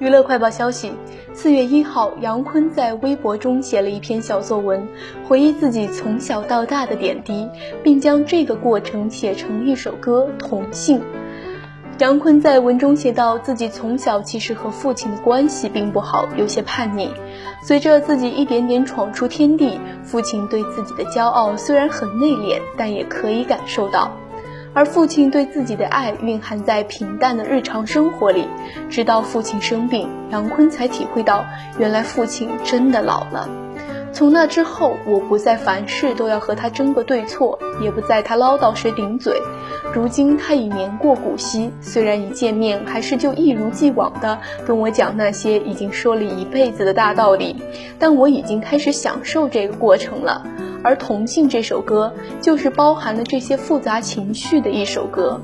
娱乐快报消息：四月一号，杨坤在微博中写了一篇小作文，回忆自己从小到大的点滴，并将这个过程写成一首歌《同性》。杨坤在文中写道，自己从小其实和父亲的关系并不好，有些叛逆。随着自己一点点闯出天地，父亲对自己的骄傲虽然很内敛，但也可以感受到。而父亲对自己的爱蕴含在平淡的日常生活里，直到父亲生病，杨坤才体会到，原来父亲真的老了。从那之后，我不再凡事都要和他争个对错，也不在他唠叨时顶嘴。如今他已年过古稀，虽然一见面还是就一如既往的跟我讲那些已经说了一辈子的大道理，但我已经开始享受这个过程了。而《同性》这首歌，就是包含了这些复杂情绪的一首歌。